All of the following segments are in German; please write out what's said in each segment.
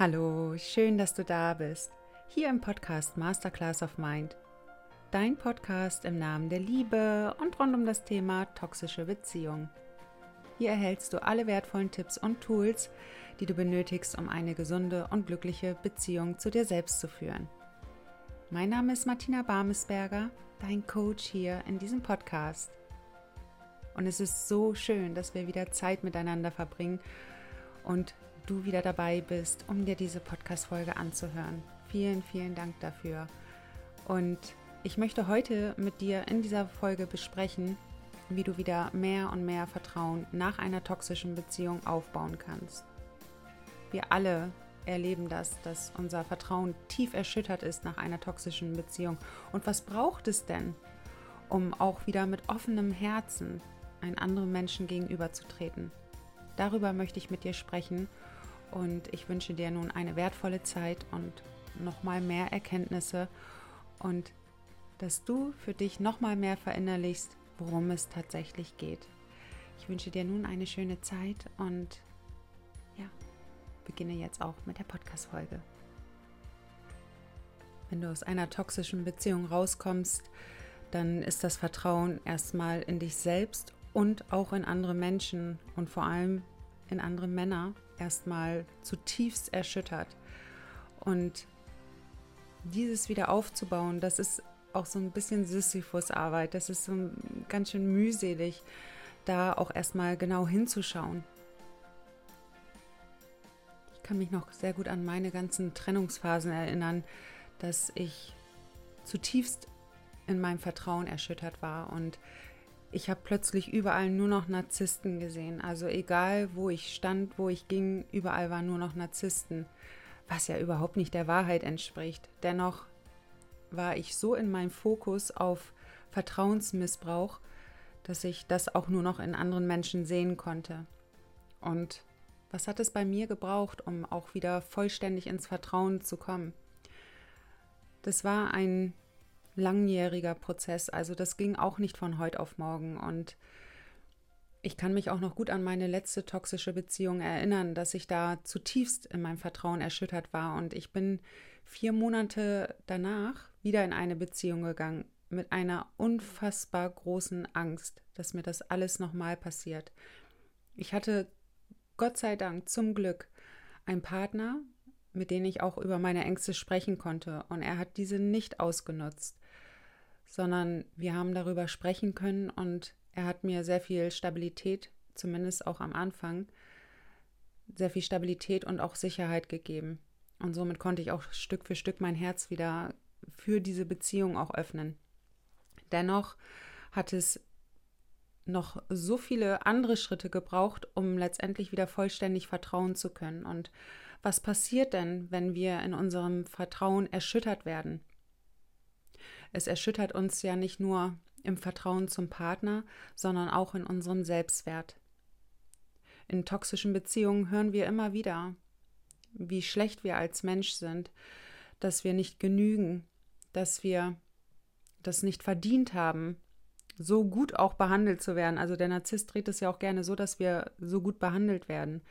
Hallo, schön, dass du da bist. Hier im Podcast Masterclass of Mind. Dein Podcast im Namen der Liebe und rund um das Thema toxische Beziehung. Hier erhältst du alle wertvollen Tipps und Tools, die du benötigst, um eine gesunde und glückliche Beziehung zu dir selbst zu führen. Mein Name ist Martina Barmesberger, dein Coach hier in diesem Podcast. Und es ist so schön, dass wir wieder Zeit miteinander verbringen und du wieder dabei bist, um dir diese Podcast-Folge anzuhören. Vielen, vielen Dank dafür. Und ich möchte heute mit dir in dieser Folge besprechen, wie du wieder mehr und mehr Vertrauen nach einer toxischen Beziehung aufbauen kannst. Wir alle erleben das, dass unser Vertrauen tief erschüttert ist nach einer toxischen Beziehung. Und was braucht es denn, um auch wieder mit offenem Herzen einem anderen Menschen gegenüberzutreten? Darüber möchte ich mit dir sprechen und ich wünsche dir nun eine wertvolle Zeit und nochmal mehr Erkenntnisse und dass du für dich nochmal mehr verinnerlichst, worum es tatsächlich geht. Ich wünsche dir nun eine schöne Zeit und ja, beginne jetzt auch mit der Podcast-Folge. Wenn du aus einer toxischen Beziehung rauskommst, dann ist das Vertrauen erstmal in dich selbst und auch in andere Menschen und vor allem in andere Männer erstmal zutiefst erschüttert. Und dieses wieder aufzubauen, das ist auch so ein bisschen Sisyphus-Arbeit. Das ist so ganz schön mühselig, da auch erstmal genau hinzuschauen. Ich kann mich noch sehr gut an meine ganzen Trennungsphasen erinnern, dass ich zutiefst in meinem Vertrauen erschüttert war und ich habe plötzlich überall nur noch Narzissten gesehen. Also egal, wo ich stand, wo ich ging, überall waren nur noch Narzissten, was ja überhaupt nicht der Wahrheit entspricht. Dennoch war ich so in meinem Fokus auf Vertrauensmissbrauch, dass ich das auch nur noch in anderen Menschen sehen konnte. Und was hat es bei mir gebraucht, um auch wieder vollständig ins Vertrauen zu kommen? Das war ein langjähriger Prozess. Also das ging auch nicht von heute auf morgen. Und ich kann mich auch noch gut an meine letzte toxische Beziehung erinnern, dass ich da zutiefst in meinem Vertrauen erschüttert war. Und ich bin vier Monate danach wieder in eine Beziehung gegangen mit einer unfassbar großen Angst, dass mir das alles nochmal passiert. Ich hatte Gott sei Dank zum Glück einen Partner, mit dem ich auch über meine Ängste sprechen konnte. Und er hat diese nicht ausgenutzt sondern wir haben darüber sprechen können und er hat mir sehr viel Stabilität, zumindest auch am Anfang, sehr viel Stabilität und auch Sicherheit gegeben. Und somit konnte ich auch Stück für Stück mein Herz wieder für diese Beziehung auch öffnen. Dennoch hat es noch so viele andere Schritte gebraucht, um letztendlich wieder vollständig vertrauen zu können. Und was passiert denn, wenn wir in unserem Vertrauen erschüttert werden? Es erschüttert uns ja nicht nur im Vertrauen zum Partner, sondern auch in unserem Selbstwert. In toxischen Beziehungen hören wir immer wieder, wie schlecht wir als Mensch sind, dass wir nicht genügen, dass wir das nicht verdient haben, so gut auch behandelt zu werden. Also der Narzisst dreht es ja auch gerne so, dass wir so gut behandelt werden.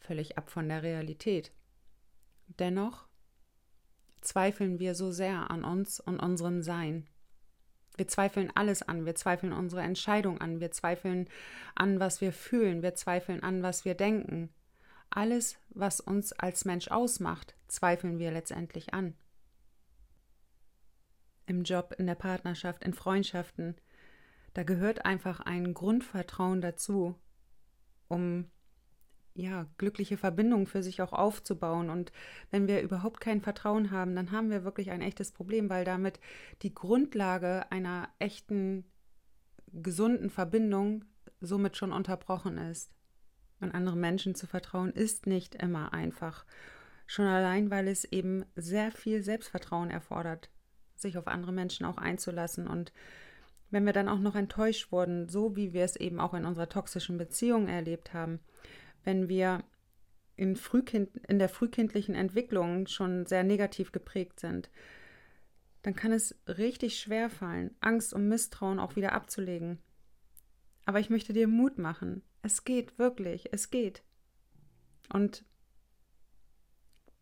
Völlig ab von der Realität. Dennoch zweifeln wir so sehr an uns und unserem Sein. Wir zweifeln alles an, wir zweifeln unsere Entscheidung an, wir zweifeln an, was wir fühlen, wir zweifeln an, was wir denken. Alles, was uns als Mensch ausmacht, zweifeln wir letztendlich an. Im Job, in der Partnerschaft, in Freundschaften, da gehört einfach ein Grundvertrauen dazu, um ja, glückliche Verbindungen für sich auch aufzubauen. Und wenn wir überhaupt kein Vertrauen haben, dann haben wir wirklich ein echtes Problem, weil damit die Grundlage einer echten, gesunden Verbindung somit schon unterbrochen ist. Und anderen Menschen zu vertrauen ist nicht immer einfach. Schon allein, weil es eben sehr viel Selbstvertrauen erfordert, sich auf andere Menschen auch einzulassen. Und wenn wir dann auch noch enttäuscht wurden, so wie wir es eben auch in unserer toxischen Beziehung erlebt haben, wenn wir in, Frühkind, in der frühkindlichen Entwicklung schon sehr negativ geprägt sind, dann kann es richtig schwer fallen, Angst und Misstrauen auch wieder abzulegen. Aber ich möchte dir Mut machen. Es geht wirklich, es geht. Und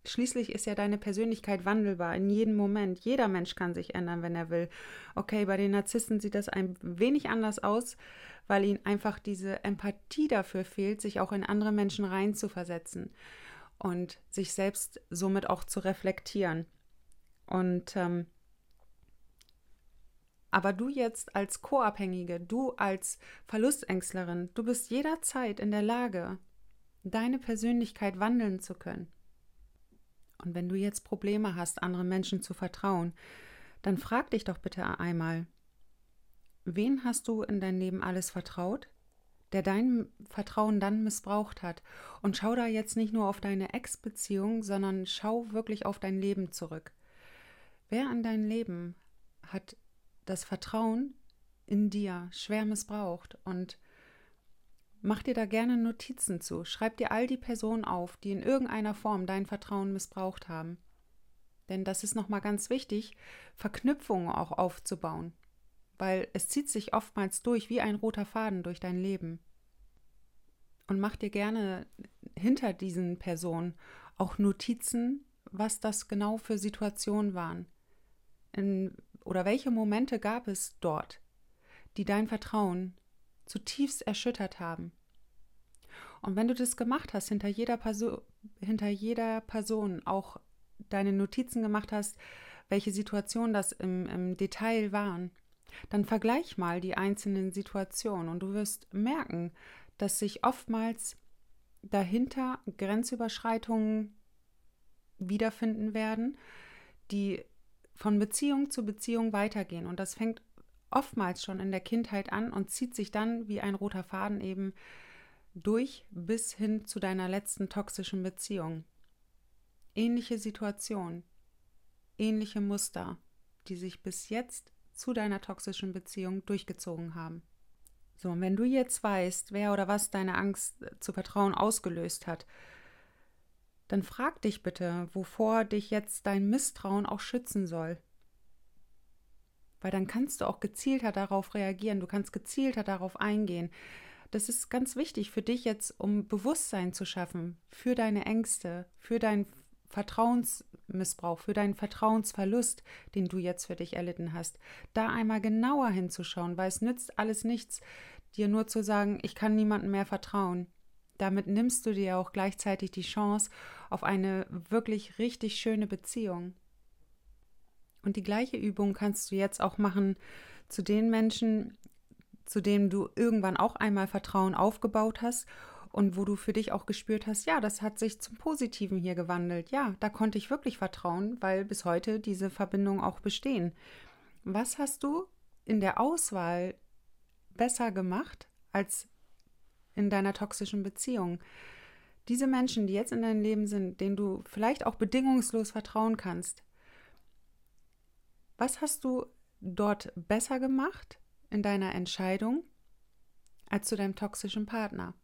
Schließlich ist ja deine Persönlichkeit wandelbar in jedem Moment. Jeder Mensch kann sich ändern, wenn er will. Okay, bei den Narzissten sieht das ein wenig anders aus, weil ihnen einfach diese Empathie dafür fehlt, sich auch in andere Menschen reinzuversetzen und sich selbst somit auch zu reflektieren. Und ähm, aber du jetzt als Co-Abhängige, du als Verlustängstlerin, du bist jederzeit in der Lage, deine Persönlichkeit wandeln zu können. Und wenn du jetzt Probleme hast, anderen Menschen zu vertrauen, dann frag dich doch bitte einmal, wen hast du in dein Leben alles vertraut, der dein Vertrauen dann missbraucht hat? Und schau da jetzt nicht nur auf deine Ex-Beziehung, sondern schau wirklich auf dein Leben zurück. Wer in dein Leben hat das Vertrauen in dir schwer missbraucht und mach dir da gerne Notizen zu. Schreib dir all die Personen auf, die in irgendeiner Form dein Vertrauen missbraucht haben. Denn das ist nochmal ganz wichtig, Verknüpfungen auch aufzubauen, weil es zieht sich oftmals durch wie ein roter Faden durch dein Leben. Und mach dir gerne hinter diesen Personen auch Notizen, was das genau für Situationen waren. In oder welche Momente gab es dort, die dein Vertrauen zutiefst erschüttert haben? Und wenn du das gemacht hast, hinter jeder, hinter jeder Person auch deine Notizen gemacht hast, welche Situationen das im, im Detail waren, dann vergleich mal die einzelnen Situationen und du wirst merken, dass sich oftmals dahinter Grenzüberschreitungen wiederfinden werden, die von Beziehung zu Beziehung weitergehen. Und das fängt oftmals schon in der Kindheit an und zieht sich dann wie ein roter Faden eben durch bis hin zu deiner letzten toxischen Beziehung. Ähnliche Situation, ähnliche Muster, die sich bis jetzt zu deiner toxischen Beziehung durchgezogen haben. So, und wenn du jetzt weißt, wer oder was deine Angst zu vertrauen ausgelöst hat, dann frag dich bitte, wovor dich jetzt dein Misstrauen auch schützen soll. Weil dann kannst du auch gezielter darauf reagieren, du kannst gezielter darauf eingehen. Das ist ganz wichtig für dich jetzt, um Bewusstsein zu schaffen für deine Ängste, für deinen Vertrauensmissbrauch, für deinen Vertrauensverlust, den du jetzt für dich erlitten hast. Da einmal genauer hinzuschauen, weil es nützt alles nichts, dir nur zu sagen, ich kann niemandem mehr vertrauen. Damit nimmst du dir auch gleichzeitig die Chance auf eine wirklich richtig schöne Beziehung. Und die gleiche Übung kannst du jetzt auch machen zu den Menschen, zu denen du irgendwann auch einmal Vertrauen aufgebaut hast und wo du für dich auch gespürt hast, ja, das hat sich zum Positiven hier gewandelt. Ja, da konnte ich wirklich vertrauen, weil bis heute diese Verbindungen auch bestehen. Was hast du in der Auswahl besser gemacht als in deiner toxischen Beziehung. Diese Menschen, die jetzt in deinem Leben sind, denen du vielleicht auch bedingungslos vertrauen kannst, was hast du dort besser gemacht in deiner Entscheidung als zu deinem toxischen Partner?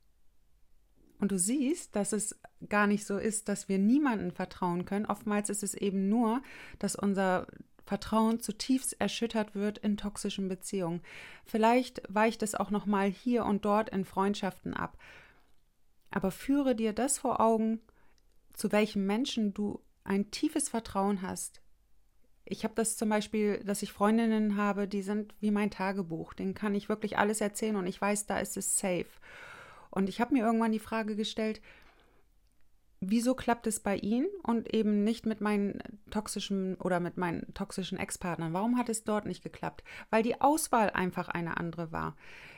Und du siehst, dass es gar nicht so ist, dass wir niemandem vertrauen können. Oftmals ist es eben nur, dass unser Vertrauen zutiefst erschüttert wird in toxischen Beziehungen. Vielleicht weicht es auch noch mal hier und dort in Freundschaften ab. Aber führe dir das vor Augen, zu welchem Menschen du ein tiefes Vertrauen hast. Ich habe das zum Beispiel, dass ich Freundinnen habe, die sind wie mein Tagebuch. Denen kann ich wirklich alles erzählen und ich weiß, da ist es safe. Und ich habe mir irgendwann die Frage gestellt, wieso klappt es bei Ihnen und eben nicht mit meinen toxischen oder mit meinen toxischen Ex-Partnern? Warum hat es dort nicht geklappt? Weil die Auswahl einfach eine andere war.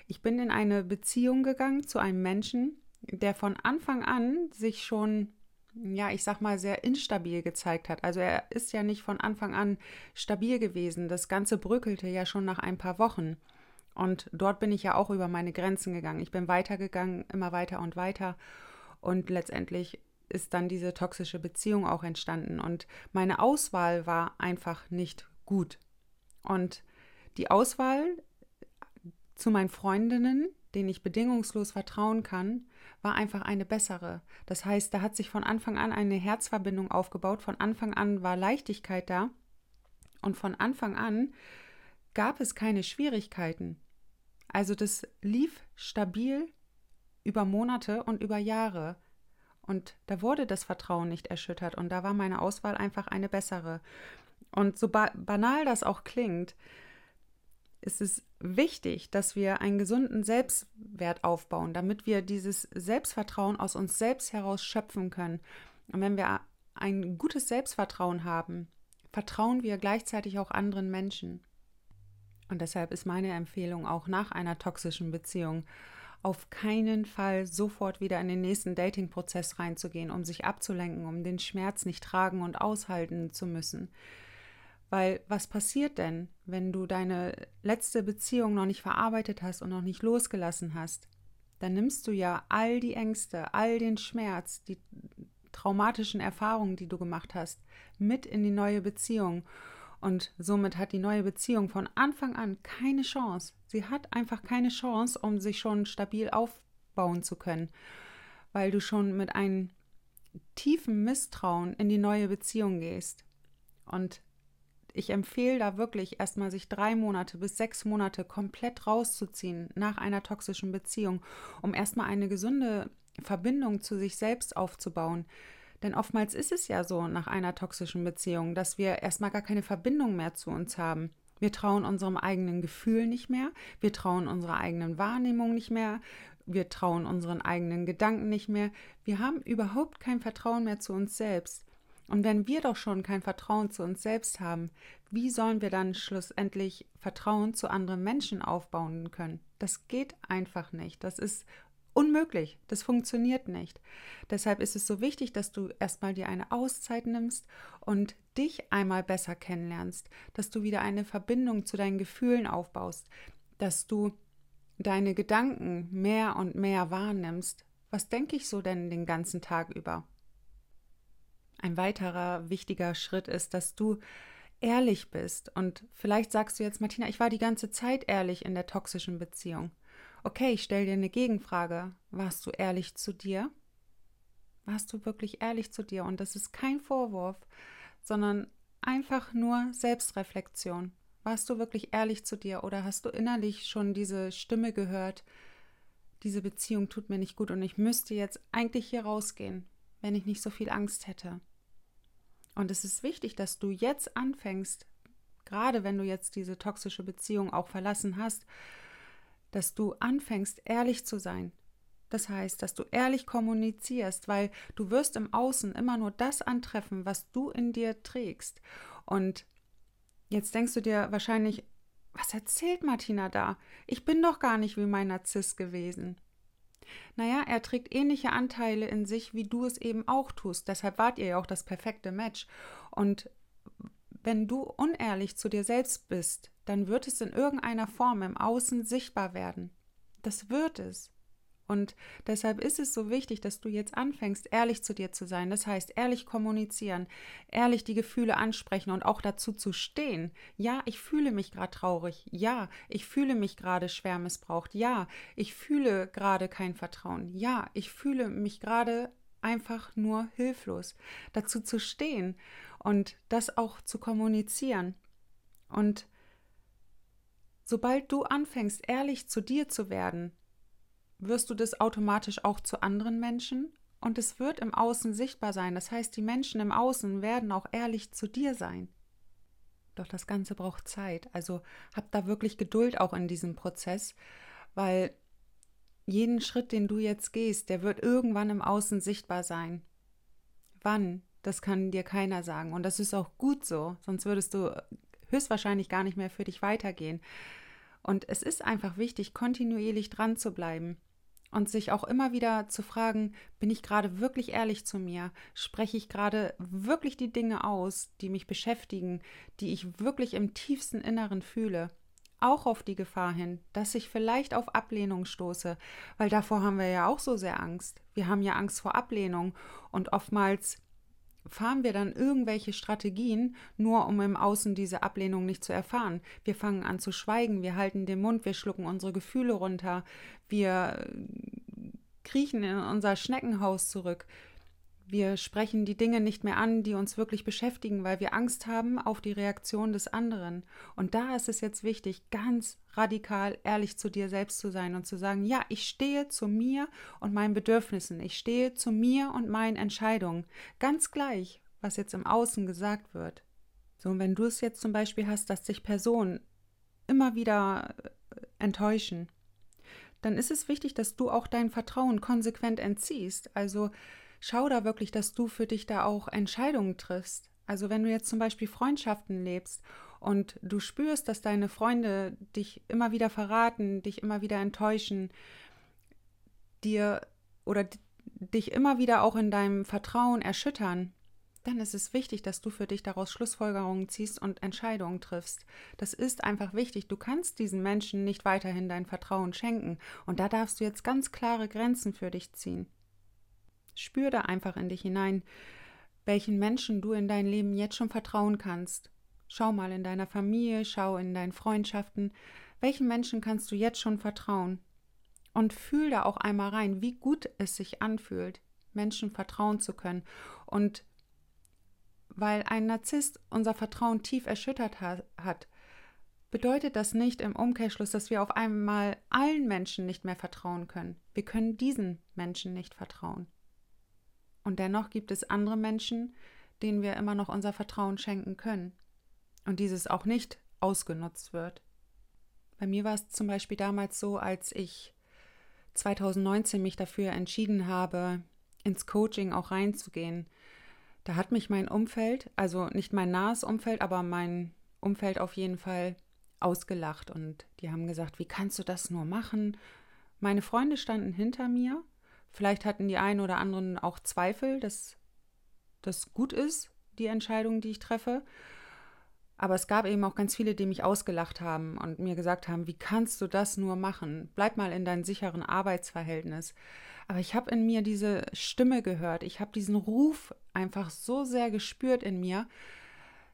Ich bin in eine Beziehung gegangen zu einem Menschen, der von Anfang an sich schon, ja, ich sag mal, sehr instabil gezeigt hat. Also er ist ja nicht von Anfang an stabil gewesen. Das Ganze bröckelte ja schon nach ein paar Wochen. Und dort bin ich ja auch über meine Grenzen gegangen. Ich bin weitergegangen, immer weiter und weiter. Und letztendlich ist dann diese toxische Beziehung auch entstanden. Und meine Auswahl war einfach nicht gut. Und die Auswahl zu meinen Freundinnen, denen ich bedingungslos vertrauen kann, war einfach eine bessere. Das heißt, da hat sich von Anfang an eine Herzverbindung aufgebaut, von Anfang an war Leichtigkeit da und von Anfang an gab es keine Schwierigkeiten. Also das lief stabil über Monate und über Jahre. Und da wurde das Vertrauen nicht erschüttert und da war meine Auswahl einfach eine bessere. Und so ba banal das auch klingt, ist es wichtig, dass wir einen gesunden Selbstwert aufbauen, damit wir dieses Selbstvertrauen aus uns selbst heraus schöpfen können. Und wenn wir ein gutes Selbstvertrauen haben, vertrauen wir gleichzeitig auch anderen Menschen. Und deshalb ist meine Empfehlung auch nach einer toxischen Beziehung, auf keinen Fall sofort wieder in den nächsten Dating-Prozess reinzugehen, um sich abzulenken, um den Schmerz nicht tragen und aushalten zu müssen. Weil was passiert denn, wenn du deine letzte Beziehung noch nicht verarbeitet hast und noch nicht losgelassen hast? Dann nimmst du ja all die Ängste, all den Schmerz, die traumatischen Erfahrungen, die du gemacht hast, mit in die neue Beziehung. Und somit hat die neue Beziehung von Anfang an keine Chance. Sie hat einfach keine Chance, um sich schon stabil aufbauen zu können, weil du schon mit einem tiefen Misstrauen in die neue Beziehung gehst. Und ich empfehle da wirklich erstmal sich drei Monate bis sechs Monate komplett rauszuziehen nach einer toxischen Beziehung, um erstmal eine gesunde Verbindung zu sich selbst aufzubauen. Denn oftmals ist es ja so nach einer toxischen Beziehung, dass wir erstmal gar keine Verbindung mehr zu uns haben. Wir trauen unserem eigenen Gefühl nicht mehr, wir trauen unserer eigenen Wahrnehmung nicht mehr, wir trauen unseren eigenen Gedanken nicht mehr, wir haben überhaupt kein Vertrauen mehr zu uns selbst. Und wenn wir doch schon kein Vertrauen zu uns selbst haben, wie sollen wir dann schlussendlich Vertrauen zu anderen Menschen aufbauen können? Das geht einfach nicht. Das ist unmöglich. Das funktioniert nicht. Deshalb ist es so wichtig, dass du erstmal dir eine Auszeit nimmst und dich einmal besser kennenlernst, dass du wieder eine Verbindung zu deinen Gefühlen aufbaust, dass du deine Gedanken mehr und mehr wahrnimmst. Was denke ich so denn den ganzen Tag über? Ein weiterer wichtiger Schritt ist, dass du ehrlich bist. Und vielleicht sagst du jetzt, Martina, ich war die ganze Zeit ehrlich in der toxischen Beziehung. Okay, ich stelle dir eine Gegenfrage. Warst du ehrlich zu dir? Warst du wirklich ehrlich zu dir? Und das ist kein Vorwurf, sondern einfach nur Selbstreflexion. Warst du wirklich ehrlich zu dir oder hast du innerlich schon diese Stimme gehört, diese Beziehung tut mir nicht gut und ich müsste jetzt eigentlich hier rausgehen? Wenn ich nicht so viel Angst hätte. Und es ist wichtig, dass du jetzt anfängst, gerade wenn du jetzt diese toxische Beziehung auch verlassen hast, dass du anfängst, ehrlich zu sein. Das heißt, dass du ehrlich kommunizierst, weil du wirst im Außen immer nur das antreffen, was du in dir trägst. Und jetzt denkst du dir wahrscheinlich, was erzählt Martina da? Ich bin doch gar nicht wie mein Narzisst gewesen. Naja, er trägt ähnliche Anteile in sich, wie du es eben auch tust. Deshalb wart ihr ja auch das perfekte Match. Und wenn du unehrlich zu dir selbst bist, dann wird es in irgendeiner Form im Außen sichtbar werden. Das wird es. Und deshalb ist es so wichtig, dass du jetzt anfängst, ehrlich zu dir zu sein. Das heißt, ehrlich kommunizieren, ehrlich die Gefühle ansprechen und auch dazu zu stehen. Ja, ich fühle mich gerade traurig. Ja, ich fühle mich gerade schwer missbraucht. Ja, ich fühle gerade kein Vertrauen. Ja, ich fühle mich gerade einfach nur hilflos. Dazu zu stehen und das auch zu kommunizieren. Und sobald du anfängst, ehrlich zu dir zu werden, wirst du das automatisch auch zu anderen Menschen und es wird im Außen sichtbar sein. Das heißt, die Menschen im Außen werden auch ehrlich zu dir sein. Doch das Ganze braucht Zeit. Also hab da wirklich Geduld auch in diesem Prozess, weil jeden Schritt, den du jetzt gehst, der wird irgendwann im Außen sichtbar sein. Wann? Das kann dir keiner sagen. Und das ist auch gut so, sonst würdest du höchstwahrscheinlich gar nicht mehr für dich weitergehen. Und es ist einfach wichtig, kontinuierlich dran zu bleiben und sich auch immer wieder zu fragen, bin ich gerade wirklich ehrlich zu mir? Spreche ich gerade wirklich die Dinge aus, die mich beschäftigen, die ich wirklich im tiefsten Inneren fühle? Auch auf die Gefahr hin, dass ich vielleicht auf Ablehnung stoße, weil davor haben wir ja auch so sehr Angst. Wir haben ja Angst vor Ablehnung und oftmals fahren wir dann irgendwelche Strategien, nur um im Außen diese Ablehnung nicht zu erfahren. Wir fangen an zu schweigen, wir halten den Mund, wir schlucken unsere Gefühle runter, wir kriechen in unser Schneckenhaus zurück. Wir sprechen die Dinge nicht mehr an, die uns wirklich beschäftigen, weil wir Angst haben auf die Reaktion des anderen. Und da ist es jetzt wichtig, ganz radikal ehrlich zu dir selbst zu sein und zu sagen, ja, ich stehe zu mir und meinen Bedürfnissen, ich stehe zu mir und meinen Entscheidungen, ganz gleich, was jetzt im Außen gesagt wird. So, und wenn du es jetzt zum Beispiel hast, dass sich Personen immer wieder äh, enttäuschen, dann ist es wichtig, dass du auch dein Vertrauen konsequent entziehst. Also schau da wirklich, dass du für dich da auch Entscheidungen triffst. Also wenn du jetzt zum Beispiel Freundschaften lebst und du spürst, dass deine Freunde dich immer wieder verraten, dich immer wieder enttäuschen, dir oder dich immer wieder auch in deinem Vertrauen erschüttern, dann ist es wichtig, dass du für dich daraus Schlussfolgerungen ziehst und Entscheidungen triffst. Das ist einfach wichtig. Du kannst diesen Menschen nicht weiterhin dein Vertrauen schenken. Und da darfst du jetzt ganz klare Grenzen für dich ziehen. Spür da einfach in dich hinein, welchen Menschen du in dein Leben jetzt schon vertrauen kannst. Schau mal in deiner Familie, schau in deinen Freundschaften, welchen Menschen kannst du jetzt schon vertrauen? Und fühl da auch einmal rein, wie gut es sich anfühlt, Menschen vertrauen zu können. Und weil ein Narzisst unser Vertrauen tief erschüttert hat, bedeutet das nicht im Umkehrschluss, dass wir auf einmal allen Menschen nicht mehr vertrauen können. Wir können diesen Menschen nicht vertrauen. Und dennoch gibt es andere Menschen, denen wir immer noch unser Vertrauen schenken können. Und dieses auch nicht ausgenutzt wird. Bei mir war es zum Beispiel damals so, als ich 2019 mich dafür entschieden habe, ins Coaching auch reinzugehen. Da hat mich mein Umfeld, also nicht mein nahes Umfeld, aber mein Umfeld auf jeden Fall ausgelacht und die haben gesagt, wie kannst du das nur machen? Meine Freunde standen hinter mir Vielleicht hatten die einen oder anderen auch Zweifel, dass das gut ist, die Entscheidung, die ich treffe. Aber es gab eben auch ganz viele, die mich ausgelacht haben und mir gesagt haben, wie kannst du das nur machen? Bleib mal in deinem sicheren Arbeitsverhältnis. Aber ich habe in mir diese Stimme gehört, ich habe diesen Ruf einfach so sehr gespürt in mir,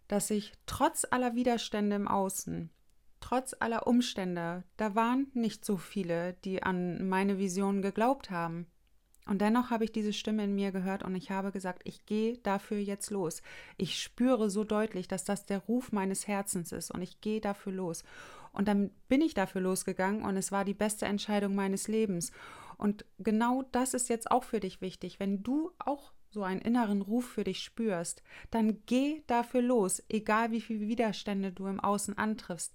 dass ich trotz aller Widerstände im Außen, trotz aller Umstände, da waren nicht so viele, die an meine Vision geglaubt haben. Und dennoch habe ich diese Stimme in mir gehört und ich habe gesagt, ich gehe dafür jetzt los. Ich spüre so deutlich, dass das der Ruf meines Herzens ist und ich gehe dafür los. Und dann bin ich dafür losgegangen und es war die beste Entscheidung meines Lebens. Und genau das ist jetzt auch für dich wichtig. Wenn du auch so einen inneren Ruf für dich spürst, dann geh dafür los, egal wie viele Widerstände du im Außen antriffst.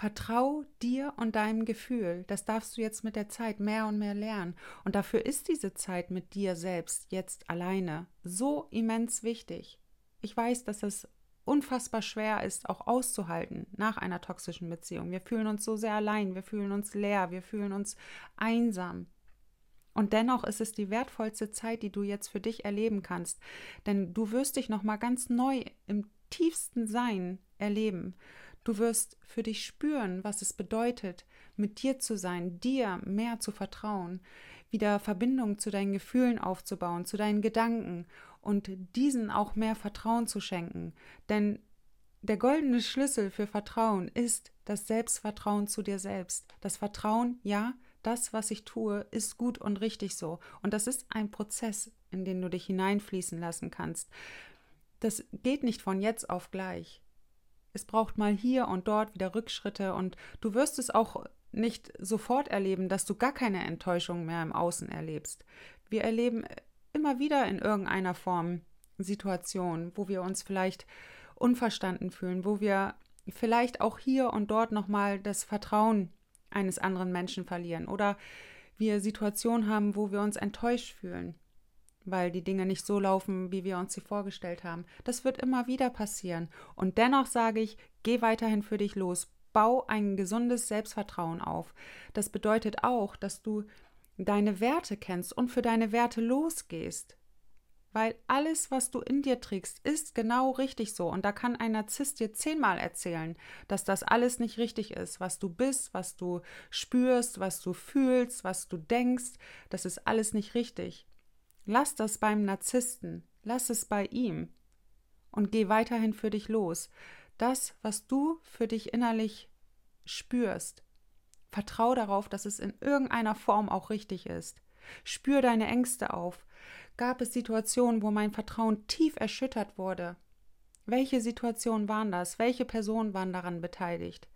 Vertrau dir und deinem Gefühl. Das darfst du jetzt mit der Zeit mehr und mehr lernen. Und dafür ist diese Zeit mit dir selbst jetzt alleine so immens wichtig. Ich weiß, dass es unfassbar schwer ist, auch auszuhalten nach einer toxischen Beziehung. Wir fühlen uns so sehr allein, wir fühlen uns leer, wir fühlen uns einsam. Und dennoch ist es die wertvollste Zeit, die du jetzt für dich erleben kannst, denn du wirst dich noch mal ganz neu im tiefsten Sein erleben. Du wirst für dich spüren, was es bedeutet, mit dir zu sein, dir mehr zu vertrauen, wieder Verbindung zu deinen Gefühlen aufzubauen, zu deinen Gedanken und diesen auch mehr Vertrauen zu schenken. Denn der goldene Schlüssel für Vertrauen ist das Selbstvertrauen zu dir selbst. Das Vertrauen, ja, das, was ich tue, ist gut und richtig so. Und das ist ein Prozess, in den du dich hineinfließen lassen kannst. Das geht nicht von jetzt auf gleich. Es braucht mal hier und dort wieder Rückschritte und du wirst es auch nicht sofort erleben, dass du gar keine Enttäuschung mehr im Außen erlebst. Wir erleben immer wieder in irgendeiner Form Situationen, wo wir uns vielleicht unverstanden fühlen, wo wir vielleicht auch hier und dort nochmal das Vertrauen eines anderen Menschen verlieren oder wir Situationen haben, wo wir uns enttäuscht fühlen weil die Dinge nicht so laufen, wie wir uns sie vorgestellt haben. Das wird immer wieder passieren. Und dennoch sage ich, geh weiterhin für dich los. Bau ein gesundes Selbstvertrauen auf. Das bedeutet auch, dass du deine Werte kennst und für deine Werte losgehst. Weil alles, was du in dir trägst, ist genau richtig so. Und da kann ein Narzisst dir zehnmal erzählen, dass das alles nicht richtig ist. Was du bist, was du spürst, was du fühlst, was du denkst, das ist alles nicht richtig. Lass das beim Narzissten, lass es bei ihm und geh weiterhin für dich los. Das, was du für dich innerlich spürst, vertrau darauf, dass es in irgendeiner Form auch richtig ist. Spür deine Ängste auf. gab es Situationen, wo mein Vertrauen tief erschüttert wurde. Welche Situationen waren das? Welche Personen waren daran beteiligt?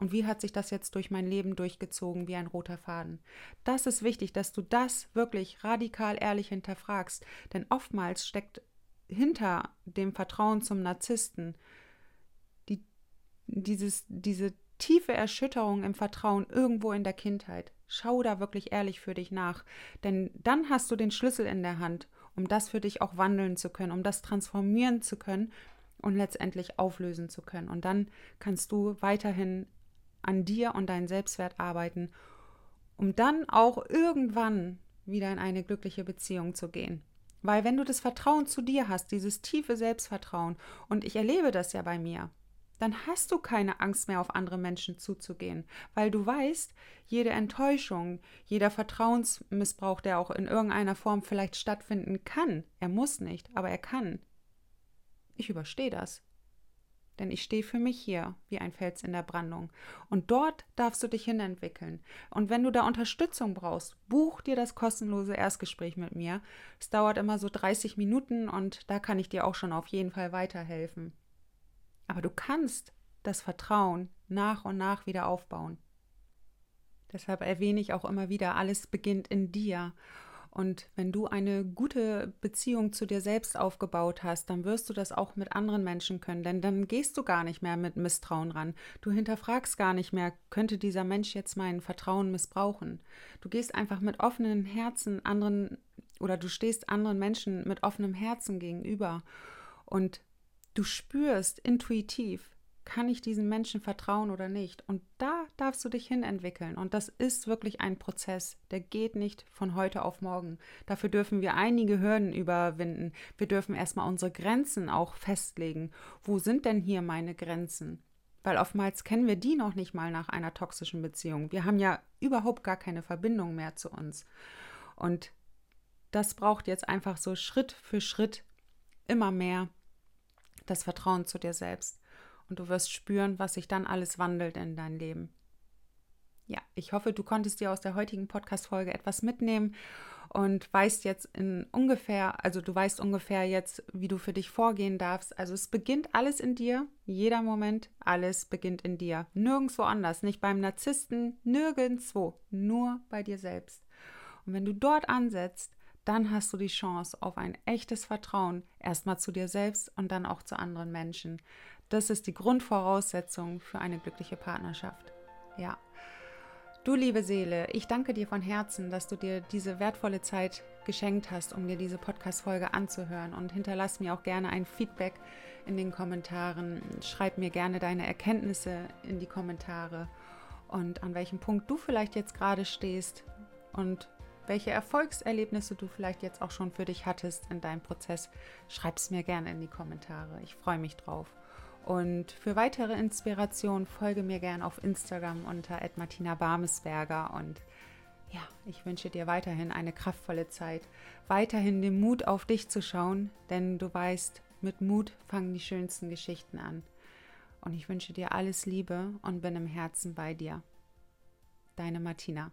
Und wie hat sich das jetzt durch mein Leben durchgezogen wie ein roter Faden? Das ist wichtig, dass du das wirklich radikal ehrlich hinterfragst, denn oftmals steckt hinter dem Vertrauen zum Narzissten die, dieses, diese tiefe Erschütterung im Vertrauen irgendwo in der Kindheit. Schau da wirklich ehrlich für dich nach, denn dann hast du den Schlüssel in der Hand, um das für dich auch wandeln zu können, um das transformieren zu können und letztendlich auflösen zu können. Und dann kannst du weiterhin an dir und deinen Selbstwert arbeiten, um dann auch irgendwann wieder in eine glückliche Beziehung zu gehen. Weil wenn du das Vertrauen zu dir hast, dieses tiefe Selbstvertrauen, und ich erlebe das ja bei mir, dann hast du keine Angst mehr, auf andere Menschen zuzugehen, weil du weißt, jede Enttäuschung, jeder Vertrauensmissbrauch, der auch in irgendeiner Form vielleicht stattfinden kann, er muss nicht, aber er kann. Ich überstehe das denn ich stehe für mich hier wie ein Fels in der Brandung. Und dort darfst du dich hinentwickeln. Und wenn du da Unterstützung brauchst, buch dir das kostenlose Erstgespräch mit mir. Es dauert immer so 30 Minuten und da kann ich dir auch schon auf jeden Fall weiterhelfen. Aber du kannst das Vertrauen nach und nach wieder aufbauen. Deshalb erwähne ich auch immer wieder, alles beginnt in dir. Und wenn du eine gute Beziehung zu dir selbst aufgebaut hast, dann wirst du das auch mit anderen Menschen können, denn dann gehst du gar nicht mehr mit Misstrauen ran. Du hinterfragst gar nicht mehr, könnte dieser Mensch jetzt mein Vertrauen missbrauchen. Du gehst einfach mit offenen Herzen anderen oder du stehst anderen Menschen mit offenem Herzen gegenüber und du spürst intuitiv, kann ich diesen Menschen vertrauen oder nicht? Und da darfst du dich hin entwickeln. Und das ist wirklich ein Prozess, der geht nicht von heute auf morgen. Dafür dürfen wir einige Hürden überwinden. Wir dürfen erstmal unsere Grenzen auch festlegen. Wo sind denn hier meine Grenzen? Weil oftmals kennen wir die noch nicht mal nach einer toxischen Beziehung. Wir haben ja überhaupt gar keine Verbindung mehr zu uns. Und das braucht jetzt einfach so Schritt für Schritt immer mehr das Vertrauen zu dir selbst und du wirst spüren, was sich dann alles wandelt in dein Leben. Ja, ich hoffe, du konntest dir aus der heutigen Podcast-Folge etwas mitnehmen und weißt jetzt in ungefähr, also du weißt ungefähr jetzt, wie du für dich vorgehen darfst. Also es beginnt alles in dir, jeder Moment, alles beginnt in dir. Nirgendwo anders, nicht beim Narzissten, nirgendwo, nur bei dir selbst. Und wenn du dort ansetzt, dann hast du die Chance auf ein echtes Vertrauen, erstmal zu dir selbst und dann auch zu anderen Menschen. Das ist die Grundvoraussetzung für eine glückliche Partnerschaft. Ja. Du liebe Seele, ich danke dir von Herzen, dass du dir diese wertvolle Zeit geschenkt hast, um dir diese Podcast-Folge anzuhören. Und hinterlass mir auch gerne ein Feedback in den Kommentaren. Schreib mir gerne deine Erkenntnisse in die Kommentare und an welchem Punkt du vielleicht jetzt gerade stehst und welche Erfolgserlebnisse du vielleicht jetzt auch schon für dich hattest in deinem Prozess. Schreib es mir gerne in die Kommentare. Ich freue mich drauf. Und für weitere Inspiration folge mir gerne auf Instagram unter Martina Barmesberger. Und ja, ich wünsche dir weiterhin eine kraftvolle Zeit, weiterhin den Mut auf dich zu schauen, denn du weißt, mit Mut fangen die schönsten Geschichten an. Und ich wünsche dir alles Liebe und bin im Herzen bei dir. Deine Martina.